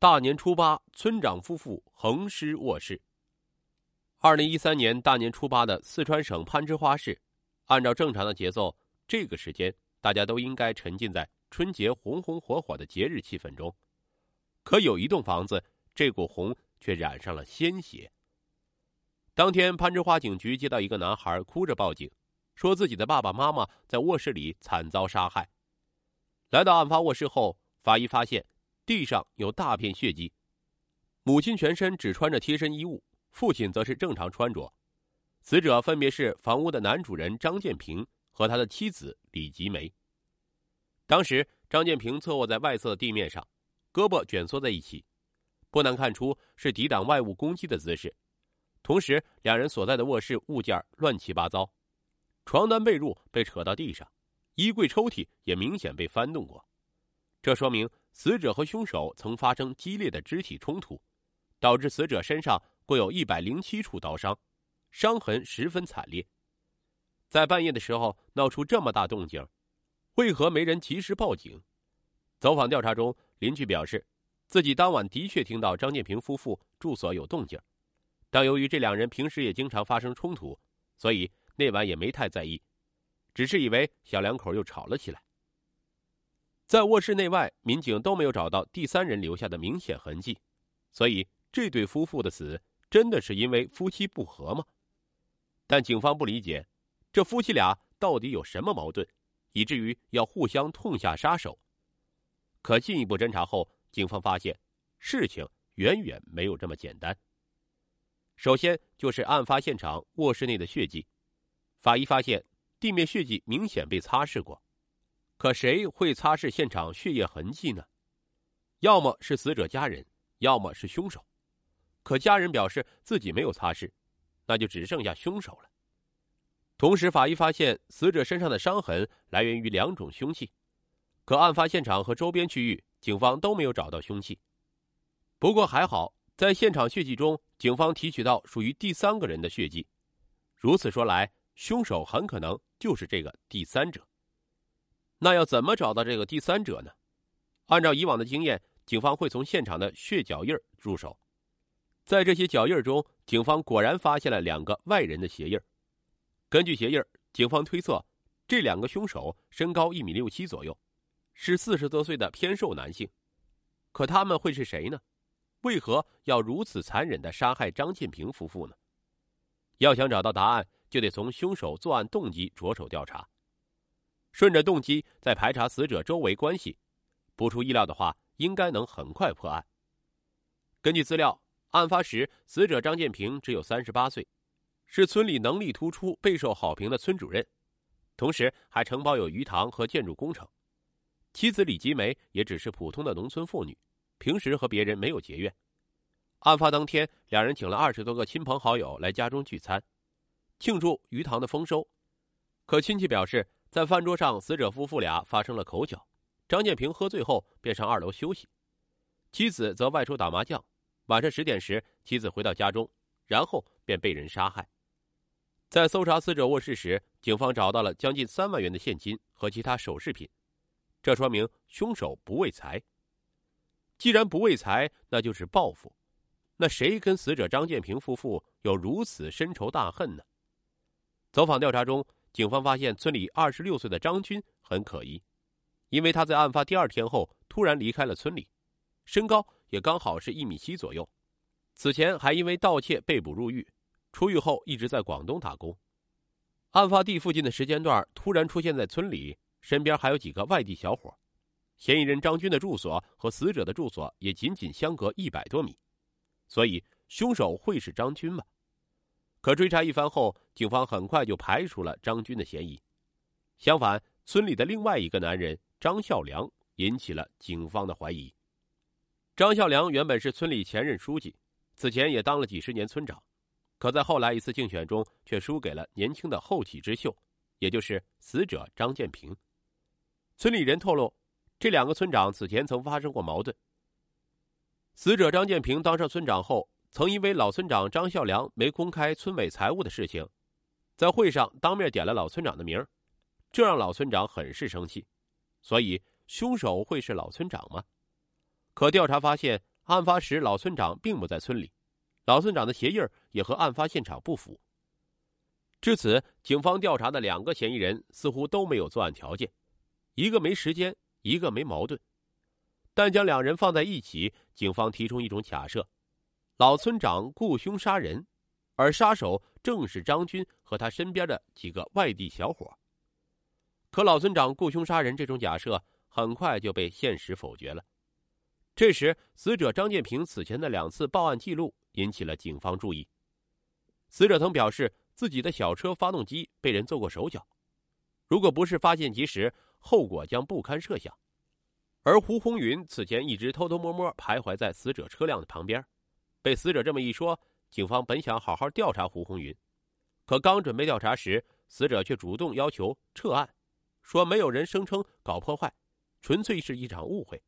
大年初八，村长夫妇横尸卧室。二零一三年大年初八的四川省攀枝花市，按照正常的节奏，这个时间大家都应该沉浸在春节红红火火的节日气氛中。可有一栋房子，这股红却染上了鲜血。当天，攀枝花警局接到一个男孩哭着报警，说自己的爸爸妈妈在卧室里惨遭杀害。来到案发卧室后，法医发现。地上有大片血迹，母亲全身只穿着贴身衣物，父亲则是正常穿着。死者分别是房屋的男主人张建平和他的妻子李吉梅。当时，张建平侧卧在外侧的地面上，胳膊卷缩在一起，不难看出是抵挡外物攻击的姿势。同时，两人所在的卧室物件乱七八糟，床单被褥被扯到地上，衣柜抽屉也明显被翻动过，这说明。死者和凶手曾发生激烈的肢体冲突，导致死者身上共有一百零七处刀伤，伤痕十分惨烈。在半夜的时候闹出这么大动静，为何没人及时报警？走访调查中，邻居表示，自己当晚的确听到张建平夫妇住所有动静，但由于这两人平时也经常发生冲突，所以那晚也没太在意，只是以为小两口又吵了起来。在卧室内外，民警都没有找到第三人留下的明显痕迹，所以这对夫妇的死真的是因为夫妻不和吗？但警方不理解，这夫妻俩到底有什么矛盾，以至于要互相痛下杀手？可进一步侦查后，警方发现事情远远没有这么简单。首先就是案发现场卧室内的血迹，法医发现地面血迹明显被擦拭过。可谁会擦拭现场血液痕迹呢？要么是死者家人，要么是凶手。可家人表示自己没有擦拭，那就只剩下凶手了。同时，法医发现死者身上的伤痕来源于两种凶器，可案发现场和周边区域，警方都没有找到凶器。不过还好，在现场血迹中，警方提取到属于第三个人的血迹。如此说来，凶手很可能就是这个第三者。那要怎么找到这个第三者呢？按照以往的经验，警方会从现场的血脚印入手。在这些脚印中，警方果然发现了两个外人的鞋印。根据鞋印，警方推测，这两个凶手身高一米六七左右，是四十多岁的偏瘦男性。可他们会是谁呢？为何要如此残忍的杀害张建平夫妇呢？要想找到答案，就得从凶手作案动机着手调查。顺着动机再排查死者周围关系，不出意料的话，应该能很快破案。根据资料，案发时死者张建平只有三十八岁，是村里能力突出、备受好评的村主任，同时还承包有鱼塘和建筑工程。妻子李吉梅也只是普通的农村妇女，平时和别人没有结怨。案发当天，两人请了二十多个亲朋好友来家中聚餐，庆祝鱼塘的丰收。可亲戚表示。在饭桌上，死者夫妇俩发生了口角。张建平喝醉后便上二楼休息，妻子则外出打麻将。晚上十点时，妻子回到家中，然后便被人杀害。在搜查死者卧室时，警方找到了将近三万元的现金和其他首饰品，这说明凶手不为财。既然不为财，那就是报复。那谁跟死者张建平夫妇有如此深仇大恨呢？走访调查中。警方发现村里二十六岁的张军很可疑，因为他在案发第二天后突然离开了村里，身高也刚好是一米七左右，此前还因为盗窃被捕入狱，出狱后一直在广东打工。案发地附近的时间段突然出现在村里，身边还有几个外地小伙，嫌疑人张军的住所和死者的住所也仅仅相隔一百多米，所以凶手会是张军吗？可追查一番后，警方很快就排除了张军的嫌疑。相反，村里的另外一个男人张孝良引起了警方的怀疑。张孝良原本是村里前任书记，此前也当了几十年村长，可在后来一次竞选中却输给了年轻的后起之秀，也就是死者张建平。村里人透露，这两个村长此前曾发生过矛盾。死者张建平当上村长后。曾因为老村长张孝良没公开村委财务的事情，在会上当面点了老村长的名这让老村长很是生气。所以，凶手会是老村长吗？可调查发现，案发时老村长并不在村里，老村长的鞋印也和案发现场不符。至此，警方调查的两个嫌疑人似乎都没有作案条件，一个没时间，一个没矛盾。但将两人放在一起，警方提出一种假设：老村长雇凶杀人，而杀手正是张军和他身边的几个外地小伙。可老村长雇凶杀人这种假设很快就被现实否决了。这时，死者张建平此前的两次报案记录引起了警方注意。死者曾表示。自己的小车发动机被人做过手脚，如果不是发现及时，后果将不堪设想。而胡红云此前一直偷偷摸摸徘徊在死者车辆的旁边，被死者这么一说，警方本想好好调查胡红云，可刚准备调查时，死者却主动要求撤案，说没有人声称搞破坏，纯粹是一场误会。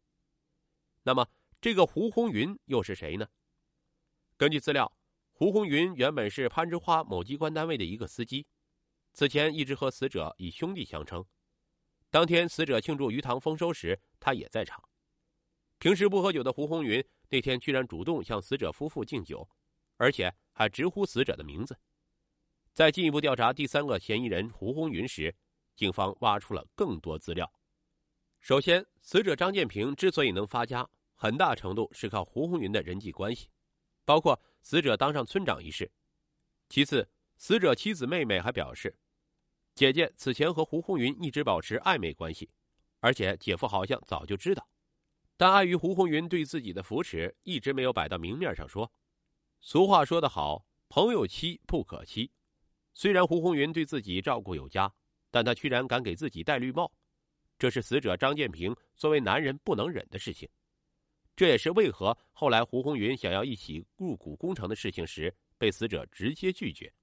那么，这个胡红云又是谁呢？根据资料。胡红云原本是攀枝花某机关单位的一个司机，此前一直和死者以兄弟相称。当天死者庆祝鱼塘丰收时，他也在场。平时不喝酒的胡红云那天居然主动向死者夫妇敬酒，而且还直呼死者的名字。在进一步调查第三个嫌疑人胡红云时，警方挖出了更多资料。首先，死者张建平之所以能发家，很大程度是靠胡红云的人际关系，包括。死者当上村长一事。其次，死者妻子妹妹还表示，姐姐此前和胡红云一直保持暧昧关系，而且姐夫好像早就知道，但碍于胡红云对自己的扶持，一直没有摆到明面上说。俗话说得好，朋友妻不可欺。虽然胡红云对自己照顾有加，但他居然敢给自己戴绿帽，这是死者张建平作为男人不能忍的事情。这也是为何后来胡红云想要一起入股工程的事情时，被死者直接拒绝。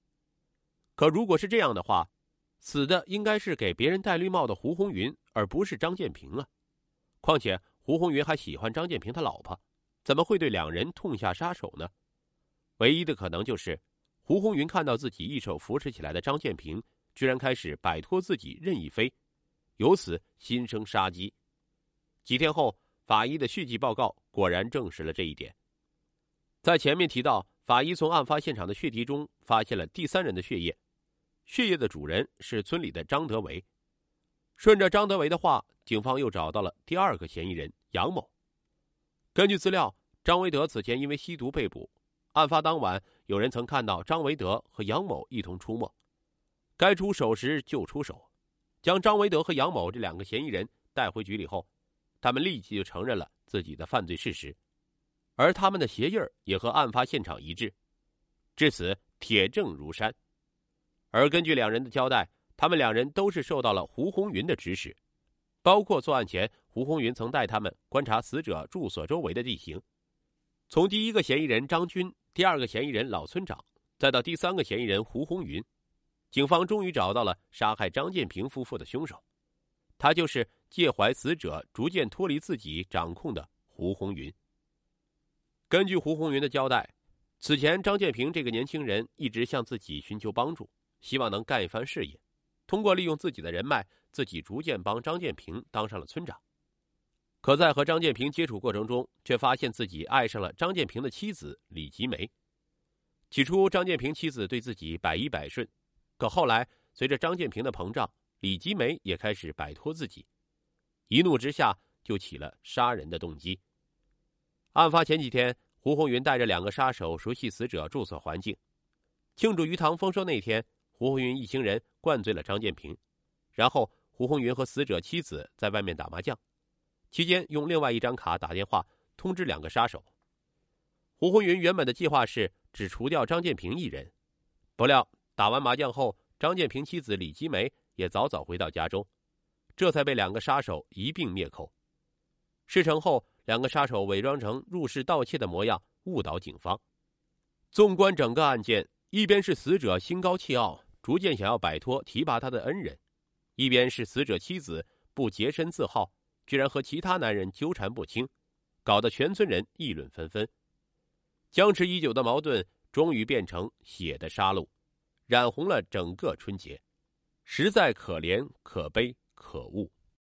可如果是这样的话，死的应该是给别人戴绿帽的胡红云，而不是张建平啊！况且胡红云还喜欢张建平他老婆，怎么会对两人痛下杀手呢？唯一的可能就是胡红云看到自己一手扶持起来的张建平，居然开始摆脱自己任意飞，由此心生杀机。几天后。法医的续集报告果然证实了这一点。在前面提到，法医从案发现场的血滴中发现了第三人的血液，血液的主人是村里的张德维。顺着张德维的话，警方又找到了第二个嫌疑人杨某。根据资料，张维德此前因为吸毒被捕，案发当晚，有人曾看到张维德和杨某一同出没，该出手时就出手，将张维德和杨某这两个嫌疑人带回局里后。他们立即就承认了自己的犯罪事实，而他们的鞋印也和案发现场一致，至此铁证如山。而根据两人的交代，他们两人都是受到了胡红云的指使，包括作案前，胡红云曾带他们观察死者住所周围的地形。从第一个嫌疑人张军，第二个嫌疑人老村长，再到第三个嫌疑人胡红云，警方终于找到了杀害张建平夫妇的凶手。他就是介怀死者逐渐脱离自己掌控的胡红云。根据胡红云的交代，此前张建平这个年轻人一直向自己寻求帮助，希望能干一番事业。通过利用自己的人脉，自己逐渐帮张建平当上了村长。可在和张建平接触过程中，却发现自己爱上了张建平的妻子李吉梅。起初，张建平妻子对自己百依百顺，可后来随着张建平的膨胀。李吉梅也开始摆脱自己，一怒之下就起了杀人的动机。案发前几天，胡红云带着两个杀手熟悉死者住所环境。庆祝鱼塘丰收那天，胡红云一行人灌醉了张建平，然后胡红云和死者妻子在外面打麻将，期间用另外一张卡打电话通知两个杀手。胡红云原本的计划是只除掉张建平一人，不料打完麻将后，张建平妻子李吉梅。也早早回到家中，这才被两个杀手一并灭口。事成后，两个杀手伪装成入室盗窃的模样，误导警方。纵观整个案件，一边是死者心高气傲，逐渐想要摆脱提拔他的恩人；一边是死者妻子不洁身自好，居然和其他男人纠缠不清，搞得全村人议论纷纷。僵持已久的矛盾，终于变成血的杀戮，染红了整个春节。实在可怜、可悲、可恶。